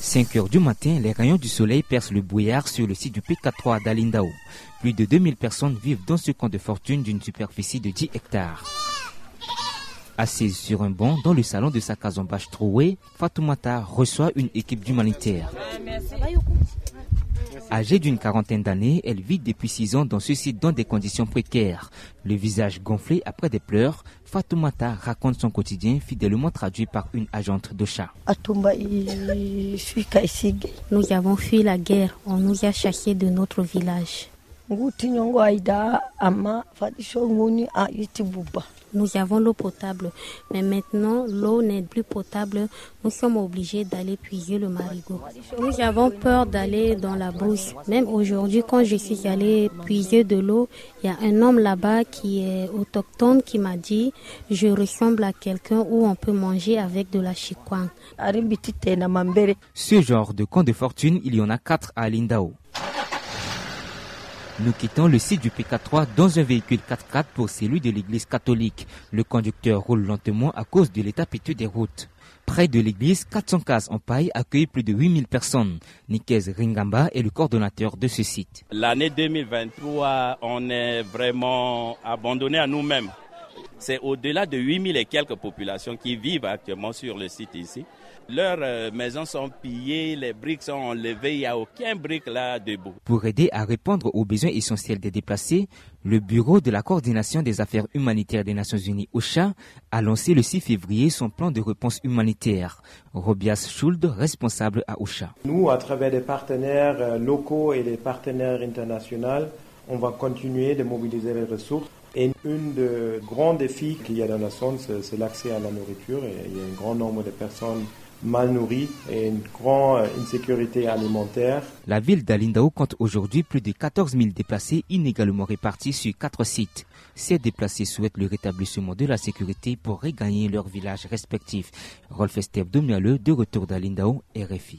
5 heures du matin, les rayons du soleil percent le brouillard sur le site du PK3 d'Alindao. Plus de 2000 personnes vivent dans ce camp de fortune d'une superficie de 10 hectares. Assise sur un banc dans le salon de sa bâche trouée, Fatoumata reçoit une équipe d'humanitaires. Âgée d'une quarantaine d'années, elle vit depuis six ans dans ce site dans des conditions précaires. Le visage gonflé après des pleurs, Fatoumata raconte son quotidien fidèlement traduit par une agente de chat. Nous avons fui la guerre, on nous a chassés de notre village. Nous avons l'eau potable, mais maintenant l'eau n'est plus potable. Nous sommes obligés d'aller puiser le marigot. Nous avons peur d'aller dans la brousse. Même aujourd'hui, quand je suis allée puiser de l'eau, il y a un homme là-bas qui est autochtone qui m'a dit je ressemble à quelqu'un où on peut manger avec de la chikwang. Ce genre de camp de fortune, il y en a quatre à Lindao. Nous quittons le site du PK3 dans un véhicule 4x4 pour celui de l'église catholique. Le conducteur roule lentement à cause de l'état piteux des routes. Près de l'église, 400 cases en paille accueillent plus de 8000 personnes. Nikez Ringamba est le coordonnateur de ce site. L'année 2023, on est vraiment abandonné à nous-mêmes. C'est au-delà de 8000 et quelques populations qui vivent actuellement sur le site ici. Leurs euh, maisons sont pillées, les briques sont enlevées, il n'y a aucun brique là debout. Pour aider à répondre aux besoins essentiels des déplacés, le Bureau de la coordination des affaires humanitaires des Nations Unies, OCHA, a lancé le 6 février son plan de réponse humanitaire. Robias Schuld, responsable à OCHA. Nous, à travers des partenaires euh, locaux et des partenaires internationaux, on va continuer de mobiliser les ressources. Et une des grands défis qu'il y a dans la zone, c'est l'accès à la nourriture. Et il y a un grand nombre de personnes mal nourris et une grande insécurité alimentaire. La ville d'Alindao compte aujourd'hui plus de 14 000 déplacés inégalement répartis sur quatre sites. Ces déplacés souhaitent le rétablissement de la sécurité pour regagner leurs villages respectifs. Rolf Esteve Domialeux, de retour d'Alindao, RFI.